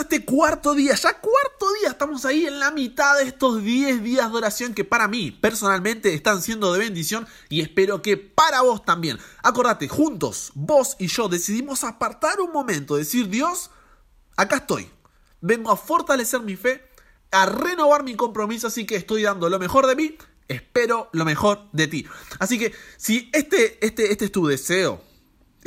este cuarto día, ya cuarto día, estamos ahí en la mitad de estos 10 días de oración que para mí personalmente están siendo de bendición y espero que para vos también. Acordate, juntos, vos y yo decidimos apartar un momento, decir Dios, acá estoy, vengo a fortalecer mi fe, a renovar mi compromiso, así que estoy dando lo mejor de mí, espero lo mejor de ti. Así que si este, este, este es tu deseo,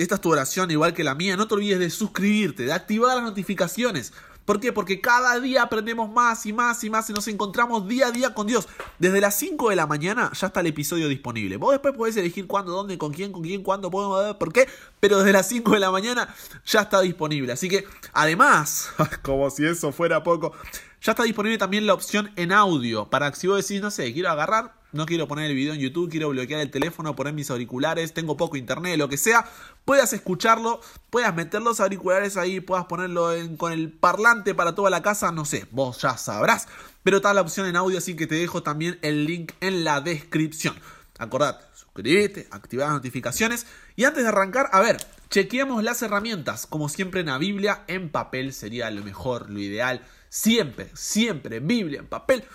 esta es tu oración igual que la mía, no te olvides de suscribirte, de activar las notificaciones. ¿Por qué? Porque cada día aprendemos más y más y más y nos encontramos día a día con Dios. Desde las 5 de la mañana ya está el episodio disponible. Vos después podés elegir cuándo, dónde, con quién, con quién, cuándo, podemos, por qué. Pero desde las 5 de la mañana ya está disponible. Así que además, como si eso fuera poco, ya está disponible también la opción en audio para si vos decís, no sé, quiero agarrar no quiero poner el video en YouTube, quiero bloquear el teléfono, poner mis auriculares, tengo poco internet, lo que sea, puedas escucharlo, puedas meter los auriculares ahí, puedas ponerlo con el parlante para toda la casa, no sé, vos ya sabrás. Pero está la opción en audio, así que te dejo también el link en la descripción. Acordate, suscríbete, activa las notificaciones. Y antes de arrancar, a ver, chequeemos las herramientas. Como siempre en la Biblia, en papel sería lo mejor, lo ideal. Siempre, siempre, Biblia en papel.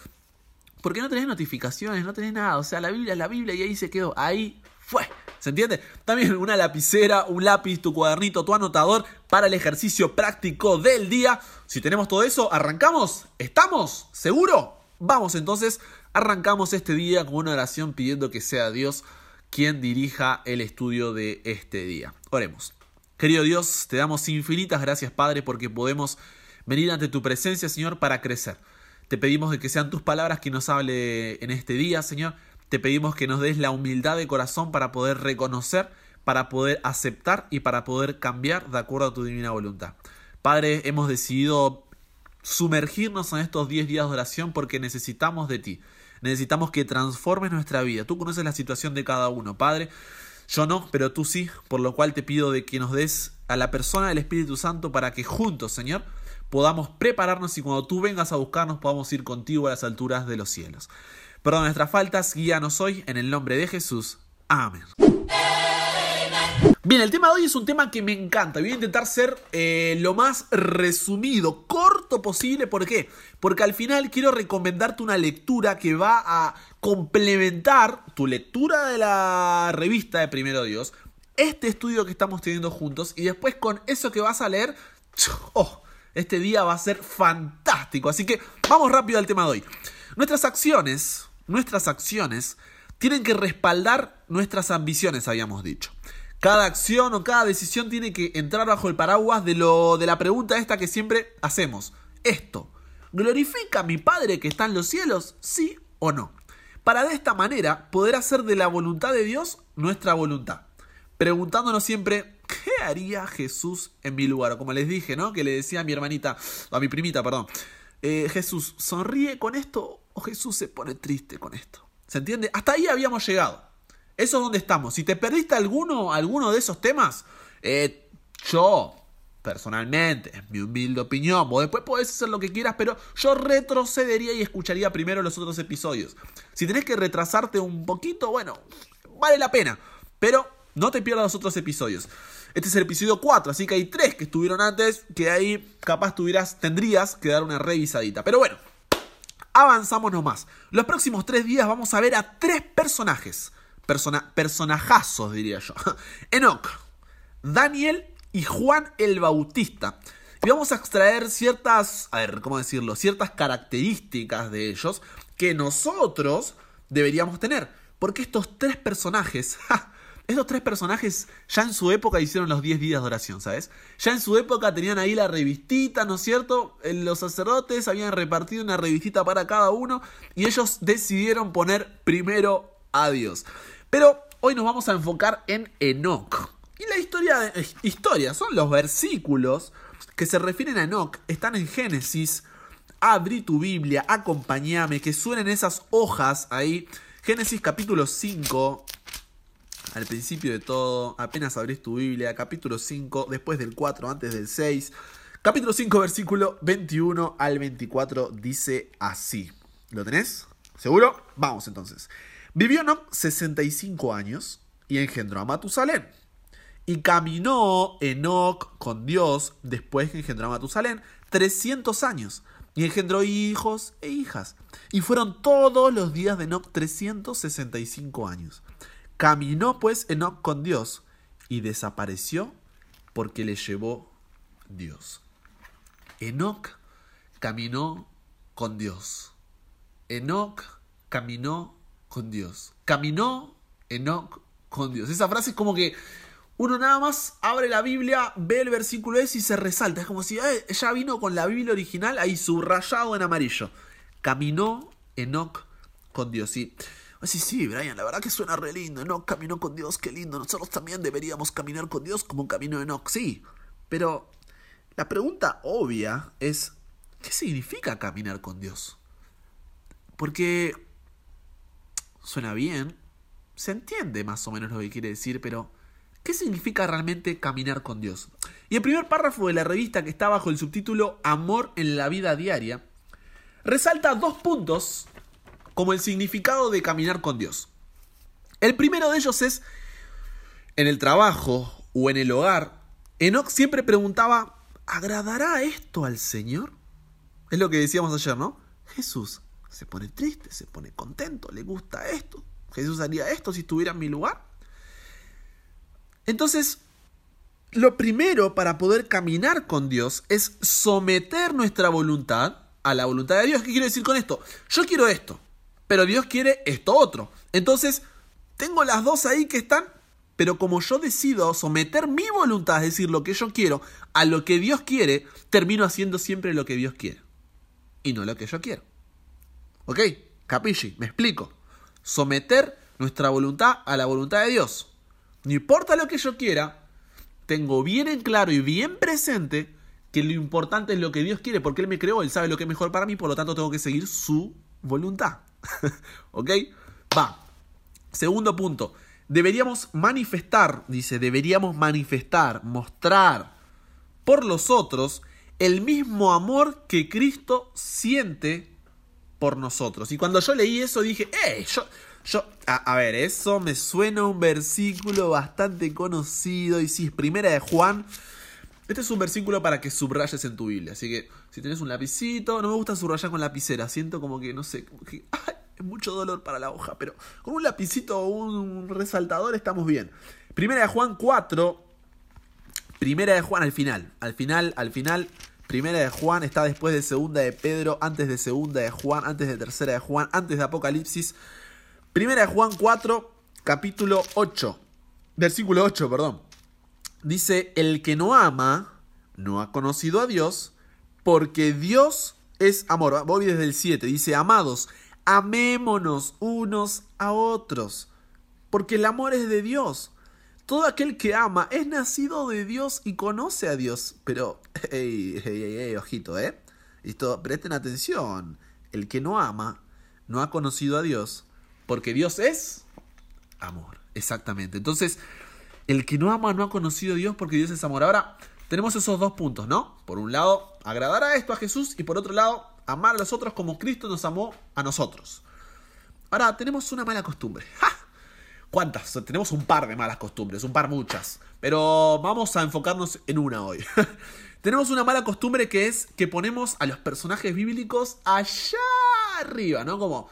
Porque no tenés notificaciones, no tenés nada. O sea, la Biblia es la Biblia y ahí se quedó. Ahí fue. ¿Se entiende? También una lapicera, un lápiz, tu cuadernito, tu anotador para el ejercicio práctico del día. Si tenemos todo eso, ¿arrancamos? ¿Estamos? ¿Seguro? Vamos entonces, arrancamos este día con una oración pidiendo que sea Dios quien dirija el estudio de este día. Oremos. Querido Dios, te damos infinitas gracias, Padre, porque podemos venir ante tu presencia, Señor, para crecer. Te pedimos de que sean tus palabras que nos hable en este día, Señor. Te pedimos que nos des la humildad de corazón para poder reconocer, para poder aceptar y para poder cambiar de acuerdo a tu divina voluntad. Padre, hemos decidido sumergirnos en estos 10 días de oración porque necesitamos de ti. Necesitamos que transformes nuestra vida. Tú conoces la situación de cada uno, Padre. Yo no, pero tú sí, por lo cual te pido de que nos des a la persona del Espíritu Santo para que juntos, Señor, podamos prepararnos y cuando tú vengas a buscarnos podamos ir contigo a las alturas de los cielos. Perdón nuestras faltas, guíanos hoy en el nombre de Jesús. Amén. Bien, el tema de hoy es un tema que me encanta. Voy a intentar ser eh, lo más resumido, corto posible. ¿Por qué? Porque al final quiero recomendarte una lectura que va a complementar tu lectura de la revista de Primero Dios, este estudio que estamos teniendo juntos y después con eso que vas a leer, oh, este día va a ser fantástico. Así que vamos rápido al tema de hoy. Nuestras acciones, nuestras acciones tienen que respaldar nuestras ambiciones, habíamos dicho. Cada acción o cada decisión tiene que entrar bajo el paraguas de lo de la pregunta esta que siempre hacemos. Esto, ¿glorifica a mi Padre que está en los cielos? ¿Sí o no? Para de esta manera poder hacer de la voluntad de Dios nuestra voluntad. Preguntándonos siempre, ¿qué haría Jesús en mi lugar? Como les dije, ¿no? Que le decía a mi hermanita, a mi primita, perdón. Eh, Jesús, ¿sonríe con esto o Jesús se pone triste con esto? ¿Se entiende? Hasta ahí habíamos llegado. Eso es donde estamos. Si te perdiste alguno, alguno de esos temas, eh, yo, personalmente, en mi humilde opinión, vos después podés hacer lo que quieras, pero yo retrocedería y escucharía primero los otros episodios. Si tenés que retrasarte un poquito, bueno, vale la pena. Pero no te pierdas los otros episodios. Este es el episodio 4, así que hay tres que estuvieron antes, que ahí capaz tuvieras, tendrías que dar una revisadita. Pero bueno, avanzamos nomás. Los próximos tres días vamos a ver a tres personajes. Persona, personajazos, diría yo. Enoch, Daniel y Juan el Bautista. Y vamos a extraer ciertas, a ver, ¿cómo decirlo? Ciertas características de ellos que nosotros deberíamos tener. Porque estos tres personajes, estos tres personajes ya en su época hicieron los 10 días de oración, ¿sabes? Ya en su época tenían ahí la revistita, ¿no es cierto? Los sacerdotes habían repartido una revistita para cada uno y ellos decidieron poner primero a Dios. Pero hoy nos vamos a enfocar en Enoch. Y la historia, historia son los versículos que se refieren a Enoch, están en Génesis. Abrí tu Biblia, acompáñame, que suenen esas hojas ahí. Génesis capítulo 5, al principio de todo, apenas abrís tu Biblia, capítulo 5, después del 4, antes del 6. Capítulo 5, versículo 21 al 24 dice así. ¿Lo tenés? ¿Seguro? Vamos entonces. Vivió Enoch 65 años y engendró a Matusalén. Y caminó Enoc con Dios después que engendró a Matusalén 300 años. Y engendró hijos e hijas. Y fueron todos los días de Enoc 365 años. Caminó pues Enoc con Dios y desapareció porque le llevó Dios. Enoc caminó con Dios. Enoc caminó con Dios. Caminó Enoc con Dios. Esa frase es como que uno nada más abre la Biblia, ve el versículo ese y se resalta. Es como si eh, ya vino con la Biblia original ahí subrayado en amarillo. Caminó Enoc con Dios. Sí, sí, Brian, la verdad que suena re lindo. Enoch caminó con Dios, qué lindo. Nosotros también deberíamos caminar con Dios como un camino de Enoch, sí. Pero la pregunta obvia es, ¿qué significa caminar con Dios? Porque suena bien, se entiende más o menos lo que quiere decir, pero ¿qué significa realmente caminar con Dios? Y el primer párrafo de la revista que está bajo el subtítulo Amor en la vida diaria, resalta dos puntos como el significado de caminar con Dios. El primero de ellos es, en el trabajo o en el hogar, Enoch siempre preguntaba, ¿agradará esto al Señor? Es lo que decíamos ayer, ¿no? Jesús se pone triste, se pone contento, le gusta esto. Jesús haría esto si estuviera en mi lugar. Entonces, lo primero para poder caminar con Dios es someter nuestra voluntad a la voluntad de Dios. ¿Qué quiero decir con esto? Yo quiero esto pero Dios quiere esto otro. Entonces, tengo las dos ahí que están, pero como yo decido someter mi voluntad, es decir, lo que yo quiero, a lo que Dios quiere, termino haciendo siempre lo que Dios quiere. Y no lo que yo quiero. ¿Ok? Capilli, me explico. Someter nuestra voluntad a la voluntad de Dios. No importa lo que yo quiera, tengo bien en claro y bien presente que lo importante es lo que Dios quiere, porque Él me creó, Él sabe lo que es mejor para mí, por lo tanto tengo que seguir su voluntad. ¿Ok? Va. Segundo punto. Deberíamos manifestar, dice, deberíamos manifestar, mostrar por los otros el mismo amor que Cristo siente por nosotros. Y cuando yo leí eso dije, ¡eh! Yo, yo, a, ver, eso me suena un versículo bastante conocido. Y sí, primera de Juan. Este es un versículo para que subrayes en tu Biblia. Así que si tenés un lapicito, no me gusta subrayar con lapicera. Siento como que, no sé, es mucho dolor para la hoja, pero con un lapicito o un resaltador estamos bien. Primera de Juan 4, primera de Juan al final, al final, al final, primera de Juan está después de segunda de Pedro, antes de segunda de Juan, antes de tercera de Juan, antes de Apocalipsis. Primera de Juan 4, capítulo 8, versículo 8, perdón. Dice, el que no ama, no ha conocido a Dios, porque Dios es amor. Voy desde el 7, dice, amados, amémonos unos a otros, porque el amor es de Dios. Todo aquel que ama es nacido de Dios y conoce a Dios. Pero, hey, hey, hey, ojito, ¿eh? Esto, presten atención. El que no ama no ha conocido a Dios, porque Dios es amor. Exactamente. Entonces, el que no ama no ha conocido a Dios porque Dios es amor. Ahora, tenemos esos dos puntos, ¿no? Por un lado, agradar a esto a Jesús y por otro lado, amar a los otros como Cristo nos amó a nosotros. Ahora, tenemos una mala costumbre. ¿Cuántas? Tenemos un par de malas costumbres, un par muchas. Pero vamos a enfocarnos en una hoy. tenemos una mala costumbre que es que ponemos a los personajes bíblicos allá arriba, ¿no? Como,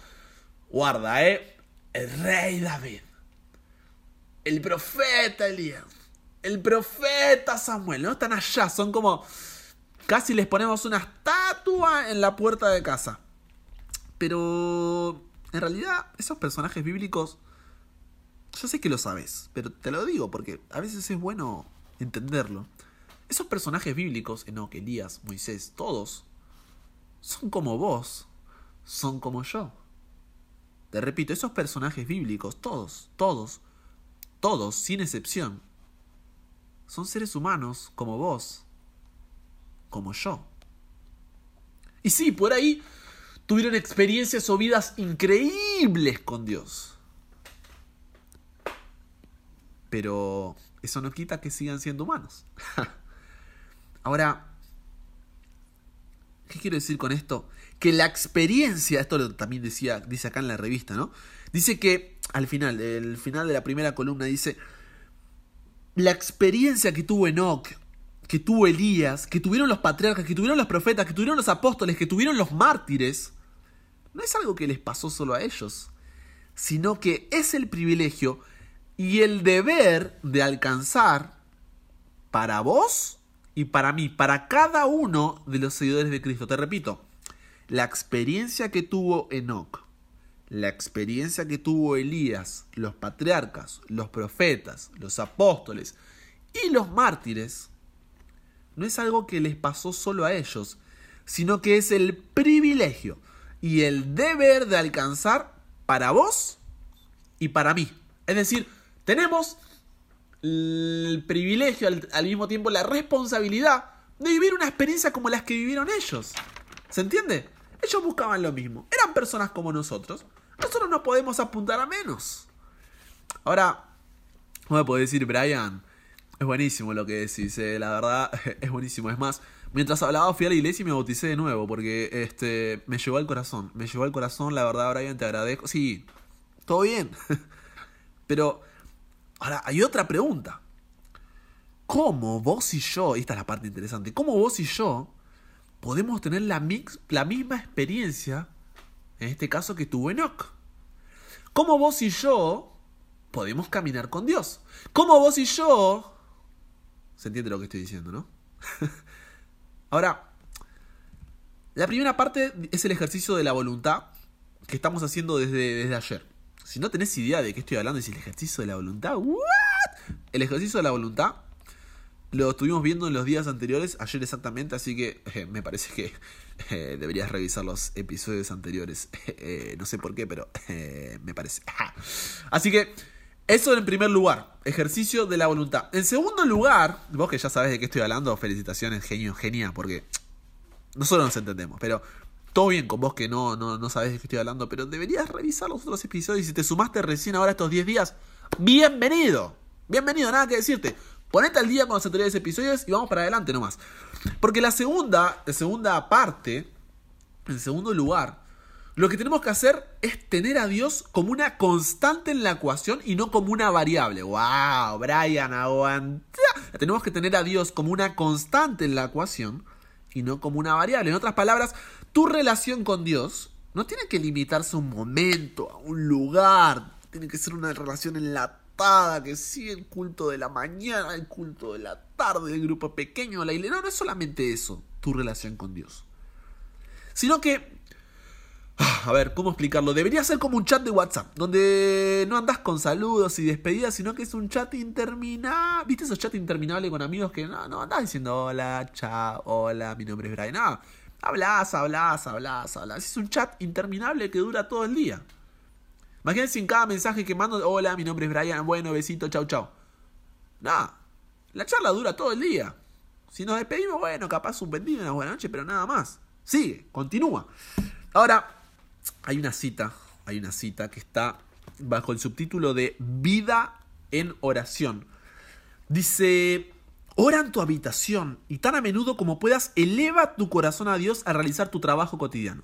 guarda, ¿eh? El rey David. El profeta Elías. El profeta Samuel. No están allá, son como Casi les ponemos una estatua en la puerta de casa. Pero en realidad esos personajes bíblicos, yo sé que lo sabes, pero te lo digo porque a veces es bueno entenderlo. Esos personajes bíblicos, Enoch, Elías, Moisés, todos, son como vos, son como yo. Te repito, esos personajes bíblicos, todos, todos, todos, sin excepción, son seres humanos como vos, como yo. Y sí, por ahí tuvieron experiencias o vidas increíbles con Dios. Pero eso no quita que sigan siendo humanos. Ahora, ¿qué quiero decir con esto? Que la experiencia, esto también decía, dice acá en la revista, ¿no? Dice que al final, el final de la primera columna dice, la experiencia que tuvo Enoch, que tuvo Elías, que tuvieron los patriarcas, que tuvieron los profetas, que tuvieron los apóstoles, que tuvieron los mártires, no es algo que les pasó solo a ellos, sino que es el privilegio y el deber de alcanzar para vos y para mí, para cada uno de los seguidores de Cristo. Te repito, la experiencia que tuvo Enoch, la experiencia que tuvo Elías, los patriarcas, los profetas, los apóstoles y los mártires, no es algo que les pasó solo a ellos, sino que es el privilegio y el deber de alcanzar para vos y para mí. Es decir, tenemos el privilegio, al, mismo tiempo la responsabilidad de vivir una experiencia como las que vivieron ellos. ¿Se entiende? Ellos buscaban lo mismo. Eran personas como nosotros. Nosotros no podemos apuntar a menos. Ahora, ¿cómo me puedo decir, Brian? Es buenísimo lo que decís, eh, la verdad es buenísimo. Es más, mientras hablaba fui a la iglesia y me bauticé de nuevo porque este me llegó al corazón. Me llegó al corazón, la verdad, Brian, te agradezco. Sí, todo bien. Pero Ahora, hay otra pregunta. ¿Cómo vos y yo, y esta es la parte interesante, cómo vos y yo podemos tener la, mix, la misma experiencia, en este caso que tuvo Enoch? ¿Cómo vos y yo podemos caminar con Dios? ¿Cómo vos y yo... Se entiende lo que estoy diciendo, ¿no? Ahora, la primera parte es el ejercicio de la voluntad que estamos haciendo desde, desde ayer. Si no tenés idea de qué estoy hablando, es el ejercicio de la voluntad. ¿What? El ejercicio de la voluntad lo estuvimos viendo en los días anteriores, ayer exactamente, así que eh, me parece que eh, deberías revisar los episodios anteriores. Eh, no sé por qué, pero me parece. Así que eso en primer lugar, ejercicio de la voluntad. En segundo lugar, vos que ya sabes de qué estoy hablando, felicitaciones, genio, genia, porque nosotros nos entendemos, pero todo bien con vos que no, no, no sabes de qué estoy hablando, pero deberías revisar los otros episodios. Si te sumaste recién ahora estos 10 días, bienvenido. Bienvenido, nada que decirte. Ponete al día con los anteriores episodios y vamos para adelante nomás. Porque la segunda, la segunda parte, en segundo lugar, lo que tenemos que hacer es tener a Dios como una constante en la ecuación y no como una variable. ¡Wow! Brian, aguanta. Tenemos que tener a Dios como una constante en la ecuación y no como una variable. En otras palabras, tu relación con Dios no tiene que limitarse a un momento, a un lugar. Tiene que ser una relación que sigue el culto de la mañana, el culto de la tarde, el grupo pequeño, la iglesia. No, no es solamente eso, tu relación con Dios. Sino que a ver, ¿cómo explicarlo? Debería ser como un chat de WhatsApp, donde no andas con saludos y despedidas, sino que es un chat interminable. ¿Viste esos chats interminables con amigos que no, no andás diciendo hola, chao, hola, mi nombre es Brian? No, Hablas, hablas, hablas, hablas. Es un chat interminable que dura todo el día. Imagínense en cada mensaje que mando, hola, mi nombre es Brian, bueno, besito, chau, chau. Nada, la charla dura todo el día. Si nos despedimos, bueno, capaz buen una buena noche, pero nada más. Sigue, continúa. Ahora, hay una cita, hay una cita que está bajo el subtítulo de Vida en oración. Dice, Ora en tu habitación y tan a menudo como puedas eleva tu corazón a Dios a realizar tu trabajo cotidiano.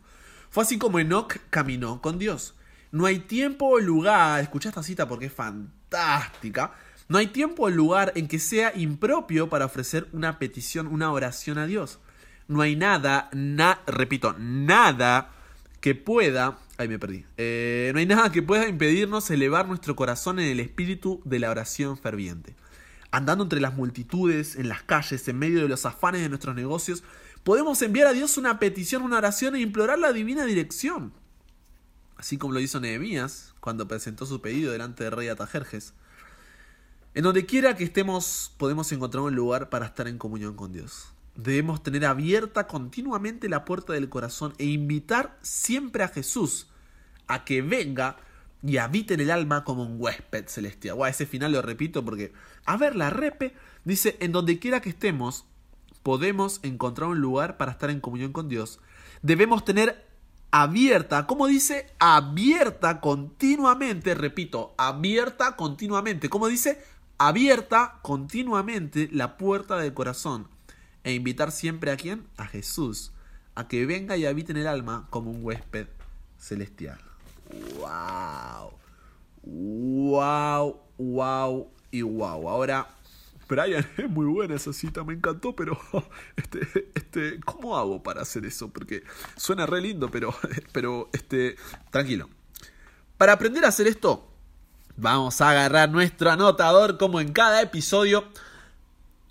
Fue así como Enoch caminó con Dios. No hay tiempo o lugar, escucha esta cita porque es fantástica. No hay tiempo o lugar en que sea impropio para ofrecer una petición, una oración a Dios. No hay nada, repito, nada que pueda, ay me perdí, eh, no hay nada que pueda impedirnos elevar nuestro corazón en el espíritu de la oración ferviente andando entre las multitudes, en las calles, en medio de los afanes de nuestros negocios, podemos enviar a Dios una petición, una oración e implorar la divina dirección. Así como lo hizo Nehemías cuando presentó su pedido delante del rey Atajerjes. En donde quiera que estemos, podemos encontrar un lugar para estar en comunión con Dios. Debemos tener abierta continuamente la puerta del corazón e invitar siempre a Jesús a que venga y habita en el alma como un huésped celestial. ese final lo repito porque, a ver, la repe dice, en donde quiera que estemos, podemos encontrar un lugar para estar en comunión con Dios. Debemos tener abierta, como dice, abierta continuamente, repito, abierta continuamente, como dice, abierta continuamente la puerta del corazón e invitar siempre a quién? A Jesús, a que venga y habite en el alma como un huésped celestial. ¡Wow! ¡Wow! ¡Wow! Y wow. Ahora, Brian, es muy buena esa cita, me encantó, pero este, este, ¿cómo hago para hacer eso? Porque suena re lindo, pero, pero, este, tranquilo. Para aprender a hacer esto, vamos a agarrar nuestro anotador como en cada episodio.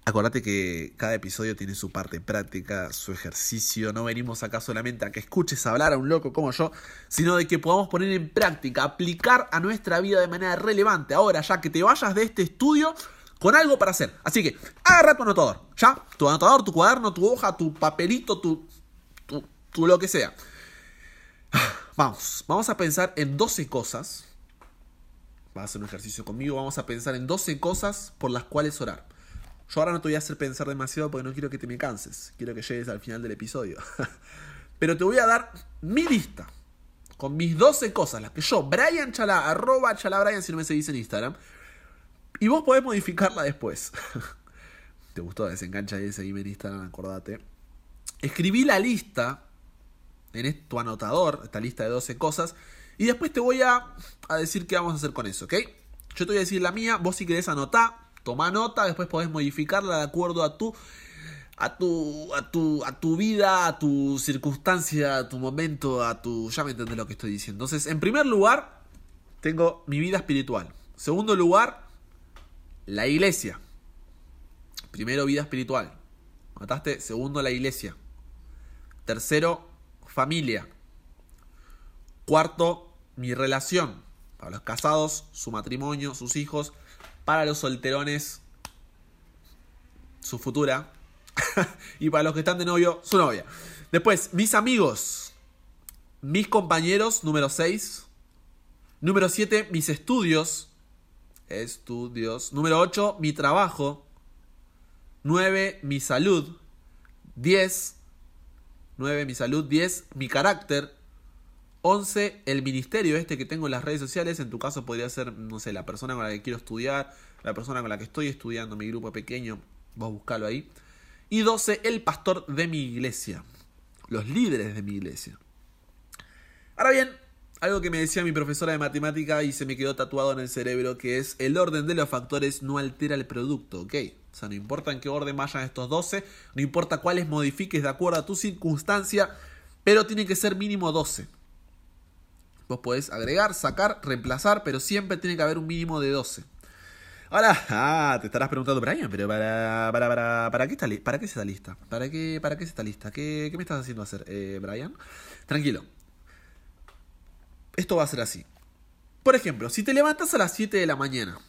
Acordate que cada episodio tiene su parte práctica, su ejercicio. No venimos acá solamente a que escuches hablar a un loco como yo, sino de que podamos poner en práctica, aplicar a nuestra vida de manera relevante. Ahora, ya que te vayas de este estudio con algo para hacer. Así que, agarra tu anotador, ¿ya? Tu anotador, tu cuaderno, tu hoja, tu papelito, tu, tu, tu lo que sea. Vamos, vamos a pensar en 12 cosas. Vas a hacer un ejercicio conmigo. Vamos a pensar en 12 cosas por las cuales orar. Yo ahora no te voy a hacer pensar demasiado porque no quiero que te me canses. Quiero que llegues al final del episodio. Pero te voy a dar mi lista. Con mis 12 cosas. Las que yo, Brian Chala, arroba Chala Brian si no me seguís en Instagram. Y vos podés modificarla después. ¿Te gustó? Desengancha y seguime en Instagram, acordate. Escribí la lista en tu anotador, esta lista de 12 cosas. Y después te voy a, a, decir qué vamos a hacer con eso, ¿ok? Yo te voy a decir la mía, vos si querés anotar, toma nota, después podés modificarla de acuerdo a tu, a tu, a tu, a tu vida, a tu circunstancia, a tu momento, a tu... Ya me entendés lo que estoy diciendo. Entonces, en primer lugar, tengo mi vida espiritual. Segundo lugar, la iglesia. Primero, vida espiritual. ¿Mataste? Segundo, la iglesia. Tercero, familia. Cuarto, mi relación. Para los casados, su matrimonio, sus hijos. Para los solterones, su futura. y para los que están de novio, su novia. Después, mis amigos. Mis compañeros, número 6. Número 7, mis estudios. Estudios. Número 8, mi trabajo. 9, mi salud. 10, 9, mi salud. 10, mi carácter. 11, el ministerio este que tengo en las redes sociales. En tu caso podría ser, no sé, la persona con la que quiero estudiar, la persona con la que estoy estudiando, mi grupo pequeño. Vos buscalo ahí. Y 12, el pastor de mi iglesia. Los líderes de mi iglesia. Ahora bien, algo que me decía mi profesora de matemática y se me quedó tatuado en el cerebro, que es el orden de los factores no altera el producto, ¿ok? O sea, no importa en qué orden vayan estos 12, no importa cuáles modifiques de acuerdo a tu circunstancia, pero tiene que ser mínimo 12. Vos podés agregar, sacar, reemplazar, pero siempre tiene que haber un mínimo de 12. Ahora, ah, te estarás preguntando, Brian, pero para, para, para, para, qué, está, para qué es esta lista? ¿Para qué, para qué es esta lista? ¿Qué, qué me estás haciendo hacer, eh, Brian? Tranquilo. Esto va a ser así. Por ejemplo, si te levantas a las 7 de la mañana,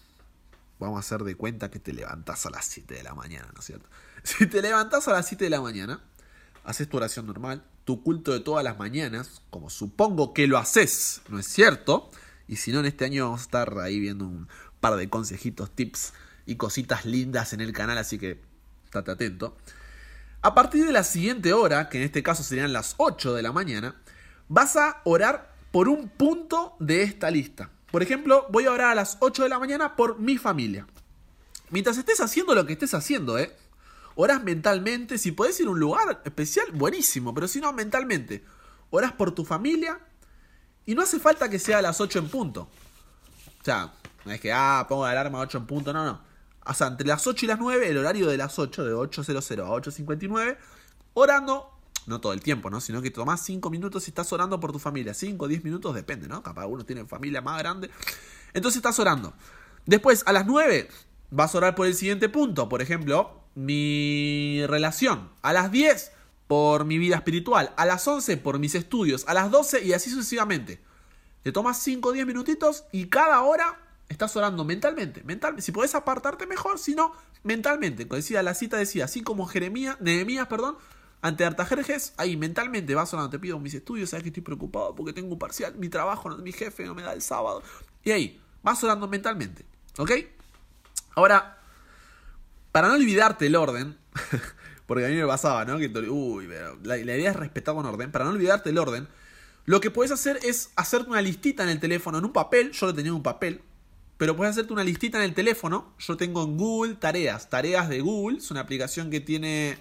vamos a hacer de cuenta que te levantas a las 7 de la mañana, ¿no es cierto? Si te levantas a las 7 de la mañana, haces tu oración normal, tu culto de todas las mañanas, como supongo que lo haces, ¿no es cierto? Y si no, en este año vamos a estar ahí viendo un par de consejitos, tips y cositas lindas en el canal, así que estate atento. A partir de la siguiente hora, que en este caso serían las 8 de la mañana, vas a orar por un punto de esta lista. Por ejemplo, voy a orar a las 8 de la mañana por mi familia. Mientras estés haciendo lo que estés haciendo, ¿eh? Orás mentalmente, si podés ir a un lugar especial, buenísimo, pero si no, mentalmente. Orás por tu familia y no hace falta que sea a las 8 en punto. O sea, no es que, ah, pongo la alarma a 8 en punto, no, no. O sea, entre las 8 y las 9, el horario de las 8, de 8.00 a 8.59, orando, no todo el tiempo, ¿no? Sino que tomás 5 minutos y estás orando por tu familia. 5 o 10 minutos, depende, ¿no? Capaz uno tiene familia más grande. Entonces estás orando. Después, a las 9, vas a orar por el siguiente punto. Por ejemplo, mi relación. A las 10, por mi vida espiritual. A las 11, por mis estudios. A las 12 y así sucesivamente. Te tomas 5 o 10 minutitos y cada hora estás orando mentalmente. mentalmente. Si podés apartarte mejor, si no, mentalmente. Decía, la cita decía, así como Jeremías, Nehemías, perdón, ante Artajerjes, ahí mentalmente vas orando, te pido mis estudios, sabes que estoy preocupado porque tengo un parcial, mi trabajo, mi jefe no me da el sábado. Y ahí, vas orando mentalmente. ¿Ok? Ahora, para no olvidarte el orden, porque a mí me pasaba, ¿no? Que, uy, la, la idea es respetar un orden. Para no olvidarte el orden, lo que puedes hacer es hacerte una listita en el teléfono, en un papel. Yo lo tenía en un papel. Pero puedes hacerte una listita en el teléfono. Yo tengo en Google tareas. Tareas de Google. Es una aplicación que tiene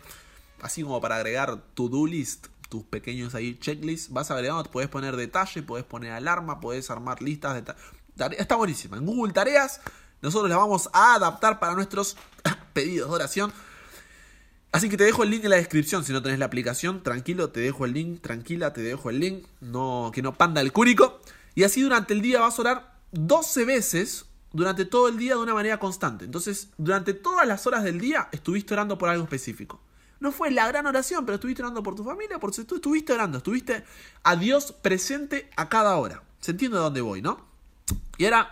así como para agregar to-do list. Tus pequeños ahí checklists. Vas agregando, puedes poner detalle, puedes poner alarma, puedes armar listas de tareas. Está buenísima. En Google Tareas nosotros las vamos a adaptar para nuestros pedidos de oración. Así que te dejo el link en la descripción. Si no tenés la aplicación, tranquilo, te dejo el link. Tranquila, te dejo el link. No, que no panda el cúnico. Y así durante el día vas a orar 12 veces durante todo el día de una manera constante. Entonces, durante todas las horas del día estuviste orando por algo específico. No fue la gran oración, pero estuviste orando por tu familia, por tú estuviste orando, estuviste a Dios presente a cada hora. ¿Se entiende a dónde voy, no? Y ahora,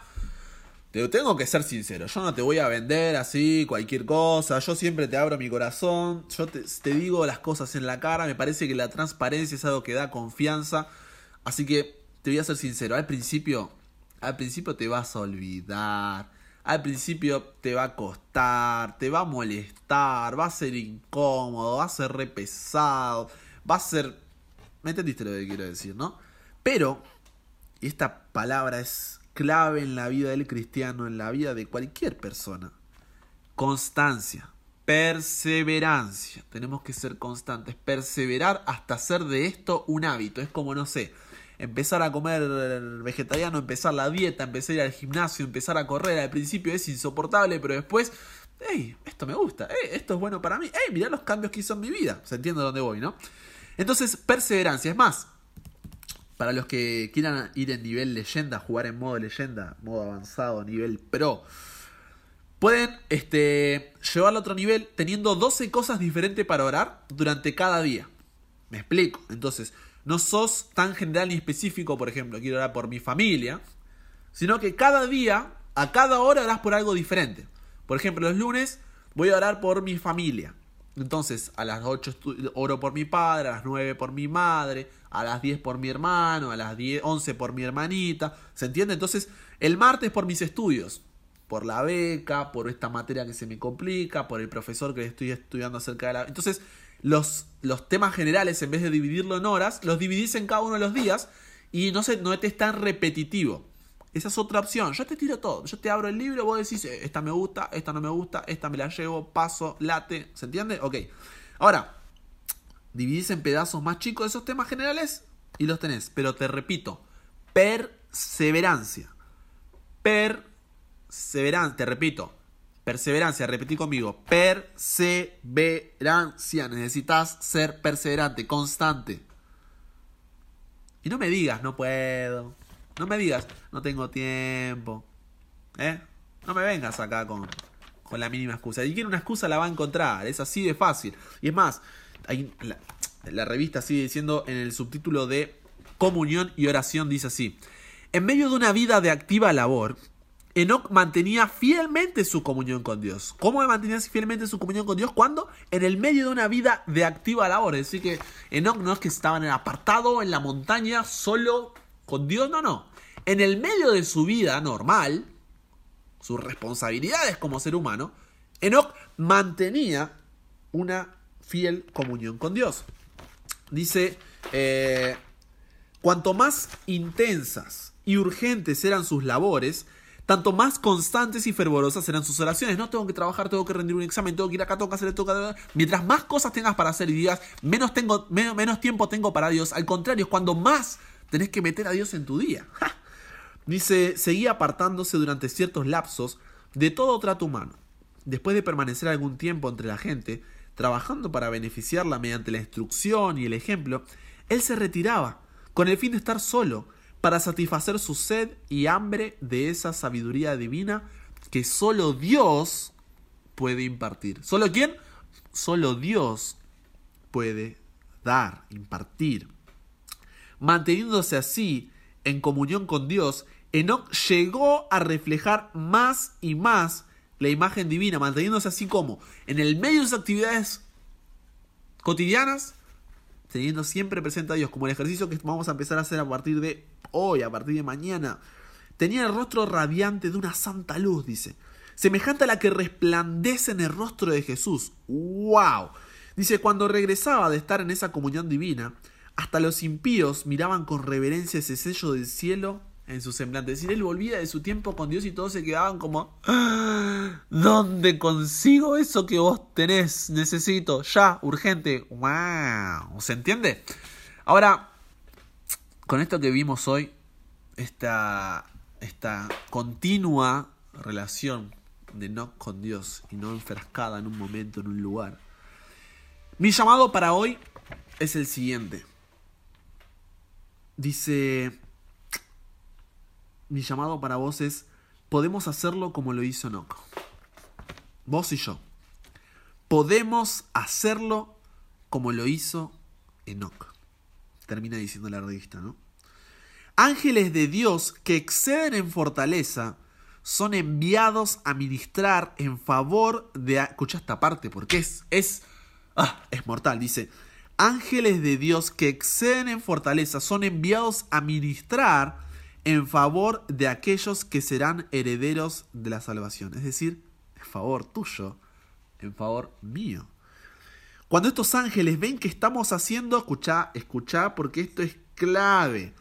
te tengo que ser sincero, yo no te voy a vender así cualquier cosa, yo siempre te abro mi corazón, yo te, te digo las cosas en la cara, me parece que la transparencia es algo que da confianza, así que te voy a ser sincero, al principio al principio te vas a olvidar. Al principio te va a costar, te va a molestar, va a ser incómodo, va a ser repesado, va a ser... ¿Me entendiste lo que quiero decir, no? Pero, y esta palabra es clave en la vida del cristiano, en la vida de cualquier persona. Constancia, perseverancia. Tenemos que ser constantes, perseverar hasta hacer de esto un hábito. Es como, no sé, empezar a comer vegetariano, empezar la dieta, empezar a ir al gimnasio, empezar a correr. Al principio es insoportable, pero después, hey, esto me gusta, hey, esto es bueno para mí, hey, mirá los cambios que hizo en mi vida. Se entiende dónde voy, ¿no? Entonces, perseverancia. Es más, para los que quieran ir en nivel leyenda, jugar en modo leyenda, modo avanzado, nivel pro. Pueden este, llevarlo a otro nivel teniendo 12 cosas diferentes para orar durante cada día. Me explico. Entonces, no sos tan general ni específico, por ejemplo, quiero orar por mi familia, sino que cada día, a cada hora orás por algo diferente. Por ejemplo, los lunes voy a orar por mi familia. Entonces, a las 8 oro por mi padre, a las 9 por mi madre, a las 10 por mi hermano, a las 10, 11 por mi hermanita. ¿Se entiende? Entonces, el martes por mis estudios, por la beca, por esta materia que se me complica, por el profesor que estoy estudiando acerca de la... Entonces, los, los temas generales, en vez de dividirlo en horas, los dividís en cada uno de los días y no, se, no te es tan repetitivo. Esa es otra opción. Yo te tiro todo. Yo te abro el libro, vos decís, eh, esta me gusta, esta no me gusta, esta me la llevo, paso, late. ¿Se entiende? Ok. Ahora, dividís en pedazos más chicos esos temas generales y los tenés. Pero te repito, perseverancia. Perseverancia, te repito, Perseverancia, repetí conmigo. Perseverancia. Necesitas ser perseverante, constante. Y no me digas, no puedo. No me digas, no tengo tiempo. ¿Eh? No me vengas acá con, con la mínima excusa. Y quiere una excusa la va a encontrar. Es así de fácil. Y es más, hay, la, la revista sigue diciendo en el subtítulo de Comunión y Oración, dice así. En medio de una vida de activa labor, Enoch mantenía fielmente su comunión con Dios. ¿Cómo mantenía fielmente su comunión con Dios? ¿Cuándo? En el medio de una vida de activa labor. Es decir, que Enoch no es que estaba en el apartado, en la montaña, solo con Dios, no, no. En el medio de su vida normal, sus responsabilidades como ser humano, Enoch mantenía una fiel comunión con Dios. Dice, eh, cuanto más intensas y urgentes eran sus labores, tanto más constantes y fervorosas serán sus oraciones. No tengo que trabajar, tengo que rendir un examen, tengo que ir acá, tengo que hacer esto. Mientras más cosas tengas para hacer y digas, menos, tiempo tengo para Dios. Al contrario, cuando más tenés que meter a Dios en tu día. Dice, seguía apartándose durante ciertos lapsos de todo trato humano. Después de permanecer algún tiempo entre la gente, trabajando para beneficiarla mediante la instrucción y el ejemplo, él se retiraba, con el fin de estar solo, para satisfacer su sed y hambre de esa sabiduría divina que solo Dios puede impartir. ¿Solo quién? Solo Dios puede dar, impartir. Manteniéndose así en comunión con Dios, Enoch llegó a reflejar más y más la imagen divina, manteniéndose así como en el medio de sus actividades cotidianas, teniendo siempre presente a Dios, como el ejercicio que vamos a empezar a hacer a partir de hoy, a partir de mañana. Tenía el rostro radiante de una santa luz, dice, semejante a la que resplandece en el rostro de Jesús. ¡Wow! Dice, cuando regresaba de estar en esa comunión divina, hasta los impíos miraban con reverencia ese sello del cielo en su semblante. Es decir, él volvía de su tiempo con Dios y todos se quedaban como, ah, ¿dónde consigo eso que vos tenés? Necesito, ya, urgente. ¡Wow! ¿Se entiende? Ahora, con esto que vimos hoy, esta, esta continua relación de Enoch con Dios y no enfrascada en un momento, en un lugar. Mi llamado para hoy es el siguiente. Dice, mi llamado para vos es, podemos hacerlo como lo hizo Enoch. Vos y yo. Podemos hacerlo como lo hizo Enoch. Termina diciendo la revista, ¿no? Ángeles de Dios que exceden en fortaleza son enviados a ministrar en favor de... Escucha esta parte porque es... es ah, es mortal. Dice, ángeles de Dios que exceden en fortaleza son enviados a ministrar en favor de aquellos que serán herederos de la salvación. Es decir, en favor tuyo, en favor mío. Cuando estos ángeles ven que estamos haciendo, escucha, escucha, porque esto es clave.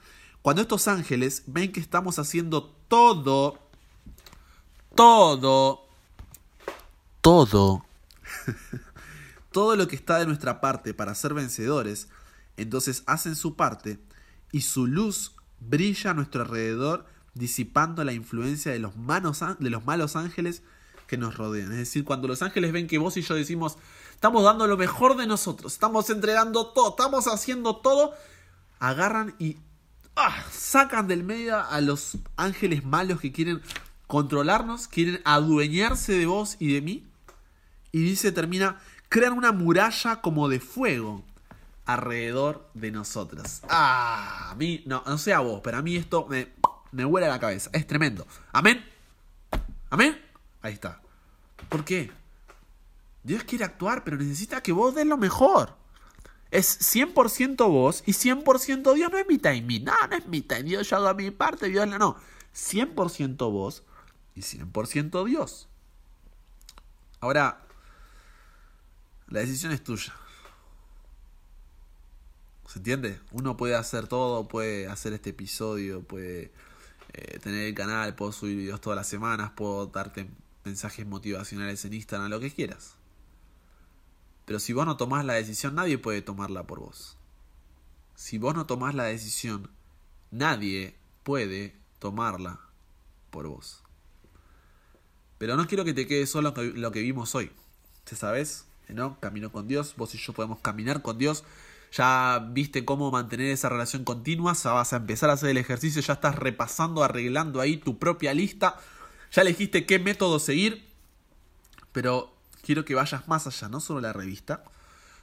Cuando estos ángeles ven que estamos haciendo todo, todo, todo, todo lo que está de nuestra parte para ser vencedores, entonces hacen su parte y su luz brilla a nuestro alrededor disipando la influencia de los, manos, de los malos ángeles que nos rodean. Es decir, cuando los ángeles ven que vos y yo decimos, estamos dando lo mejor de nosotros, estamos entregando todo, estamos haciendo todo, agarran y ah, sacan del medio a los ángeles malos que quieren controlarnos, quieren adueñarse de vos y de mí. Y dice, termina, crean una muralla como de fuego alrededor de nosotros. Ah, a mí, no, no sé a vos, pero a mí esto me, me huele a la cabeza. Es tremendo. Amén. Amén. Ahí está. ¿Por qué? Dios quiere actuar, pero necesita que vos des lo mejor. Es 100% vos y 100% Dios. No es mitad y mí. No, no es mitad. Dios yo hago mi parte, Dios. No. 100% vos y 100% Dios. Ahora, la decisión es tuya. ¿Se entiende? Uno puede hacer todo, puede hacer este episodio, puede eh, tener el canal, puedo subir videos todas las semanas, puedo darte mensajes motivacionales en Instagram, lo que quieras. Pero si vos no tomás la decisión, nadie puede tomarla por vos. Si vos no tomás la decisión, nadie puede tomarla por vos. Pero no quiero que te quede solo lo que vimos hoy. ¿Te sabes? ¿No? Camino con Dios, vos y yo podemos caminar con Dios. Ya viste cómo mantener esa relación continua, ya vas a empezar a hacer el ejercicio, ya estás repasando, arreglando ahí tu propia lista ya elegiste qué método seguir, pero quiero que vayas más allá, no solo la revista,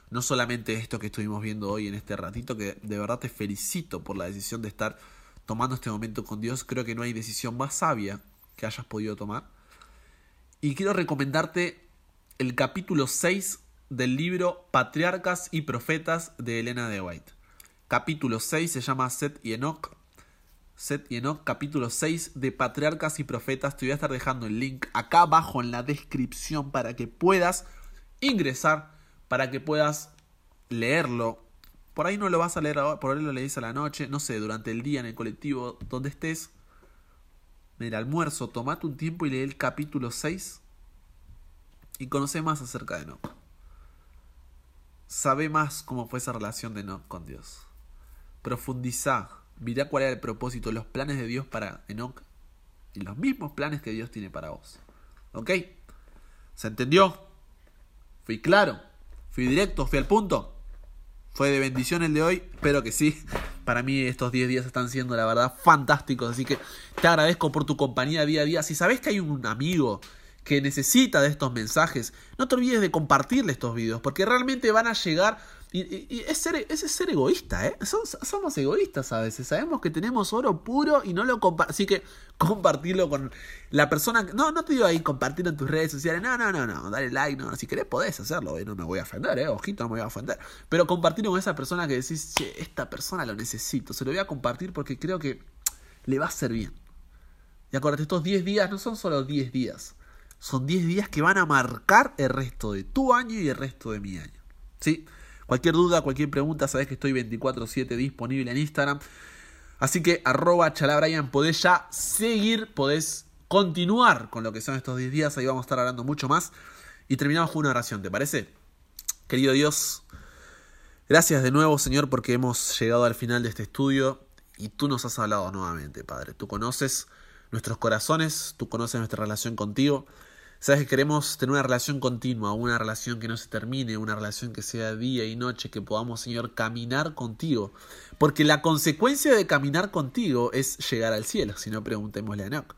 no solamente esto que estuvimos viendo hoy en este ratito, que de verdad te felicito por la decisión de estar tomando este momento con Dios, creo que no hay decisión más sabia que hayas podido tomar. Y quiero recomendarte el capítulo 6 del libro Patriarcas y Profetas de Elena de White. Capítulo 6 se llama Seth y Enoch. Set y Enoch, capítulo 6 de Patriarcas y Profetas. Te voy a estar dejando el link acá abajo en la descripción para que puedas ingresar, para que puedas leerlo. Por ahí no lo vas a leer ahora, por ahí lo lees a la noche, no sé, durante el día en el colectivo, donde estés. En el almuerzo, tomate un tiempo y lee el capítulo 6 y conoce más acerca de Enoch. Sabe más cómo fue esa relación de Enoch con Dios. Profundiza Mirá cuál era el propósito, los planes de Dios para Enoch y los mismos planes que Dios tiene para vos. ¿Ok? ¿Se entendió? ¿Fui claro? ¿Fui directo? ¿Fui al punto? ¿Fue de bendición el de hoy? Espero que sí. Para mí estos 10 días están siendo, la verdad, fantásticos. Así que te agradezco por tu compañía día a día. Si sabes que hay un amigo que necesita de estos mensajes, no te olvides de compartirle estos videos, porque realmente van a llegar y, es, ser, es ser egoísta, ¿eh? Somos, egoístas a veces. Sabemos que tenemos oro puro y no lo compartimos. Así que compartirlo con la persona. No, no te digo ahí compartirlo en tus redes sociales. No, no, no, no. Dale like. No. Si querés, podés hacerlo. ¿eh? No me voy a ofender, ¿eh? Ojito, no me voy a ofender. Pero compartirlo con esa persona que decís, che, esta persona lo necesito. Se lo voy a compartir porque creo que le va a ser bien. Y acuérdate, estos 10 días no son solo 10 días. Son 10 días que van a marcar el resto de tu año y el resto de mi año. ¿Sí? Cualquier duda, cualquier pregunta, sabes que estoy 24/7 disponible en Instagram. Así que arroba chalabrian, podés ya seguir, podés continuar con lo que son estos 10 días, ahí vamos a estar hablando mucho más. Y terminamos con una oración, ¿te parece? Querido Dios, gracias de nuevo Señor porque hemos llegado al final de este estudio y tú nos has hablado nuevamente, Padre. Tú conoces nuestros corazones, tú conoces nuestra relación contigo. Sabes que queremos tener una relación continua, una relación que no se termine, una relación que sea día y noche, que podamos, Señor, caminar contigo. Porque la consecuencia de caminar contigo es llegar al cielo, si no preguntémosle a Enoch.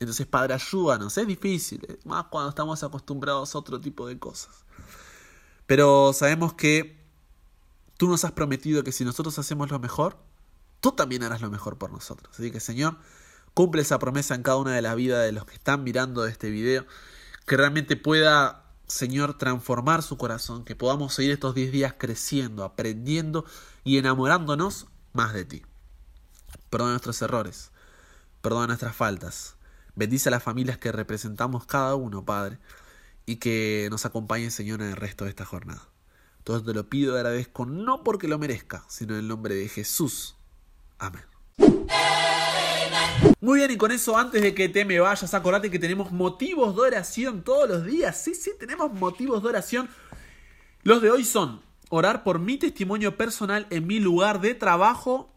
Entonces, Padre, ayúdanos. Es difícil, más cuando estamos acostumbrados a otro tipo de cosas. Pero sabemos que tú nos has prometido que si nosotros hacemos lo mejor, tú también harás lo mejor por nosotros. Así que, Señor, cumple esa promesa en cada una de las vidas de los que están mirando este video que realmente pueda, Señor, transformar su corazón, que podamos seguir estos 10 días creciendo, aprendiendo y enamorándonos más de ti. Perdona nuestros errores, perdona nuestras faltas. Bendice a las familias que representamos cada uno, Padre, y que nos acompañe, Señor, en el resto de esta jornada. Todo te lo pido y agradezco, no porque lo merezca, sino en el nombre de Jesús. Amén. Muy bien, y con eso, antes de que te me vayas, acordate que tenemos motivos de oración todos los días. Sí, sí, tenemos motivos de oración. Los de hoy son orar por mi testimonio personal en mi lugar de trabajo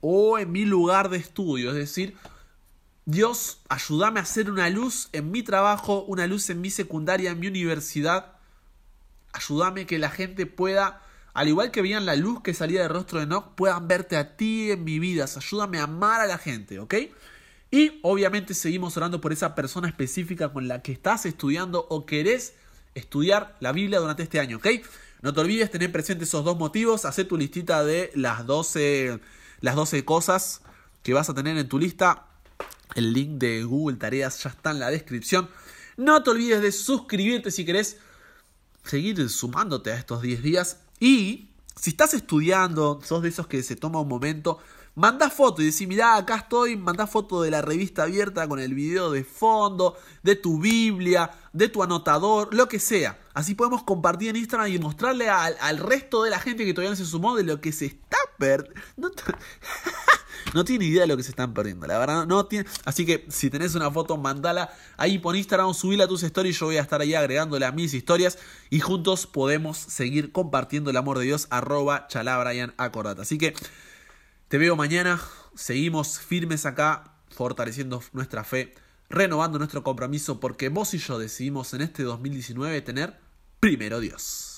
o en mi lugar de estudio. Es decir, Dios, ayúdame a hacer una luz en mi trabajo, una luz en mi secundaria, en mi universidad. Ayúdame que la gente pueda al igual que veían la luz que salía del rostro de Enoch, puedan verte a ti en mi vida. Ayúdame a amar a la gente, ¿ok? Y obviamente seguimos orando por esa persona específica con la que estás estudiando o querés estudiar la Biblia durante este año, ¿ok? No te olvides tener presente esos dos motivos, hacer tu listita de las 12, las 12 cosas que vas a tener en tu lista. El link de Google Tareas ya está en la descripción. No te olvides de suscribirte si querés seguir sumándote a estos 10 días y si estás estudiando, sos de esos que se toma un momento, manda foto y decís, mirá, acá estoy, manda foto de la revista abierta con el video de fondo, de tu Biblia, de tu anotador, lo que sea. Así podemos compartir en Instagram y mostrarle al, resto de la gente que todavía no se sumó de lo que se está perdiendo. no tiene idea de lo que se están perdiendo, la verdad, no tiene. Así que si tenés una foto, mandala ahí por Instagram, subila a tus stories, yo voy a estar ahí agregándole a mis historias y juntos podemos seguir compartiendo el amor de Dios, arroba chalabrian acordate. Así que te veo mañana, seguimos firmes acá, fortaleciendo nuestra fe, renovando nuestro compromiso, porque vos y yo decidimos en este 2019 tener primero Dios.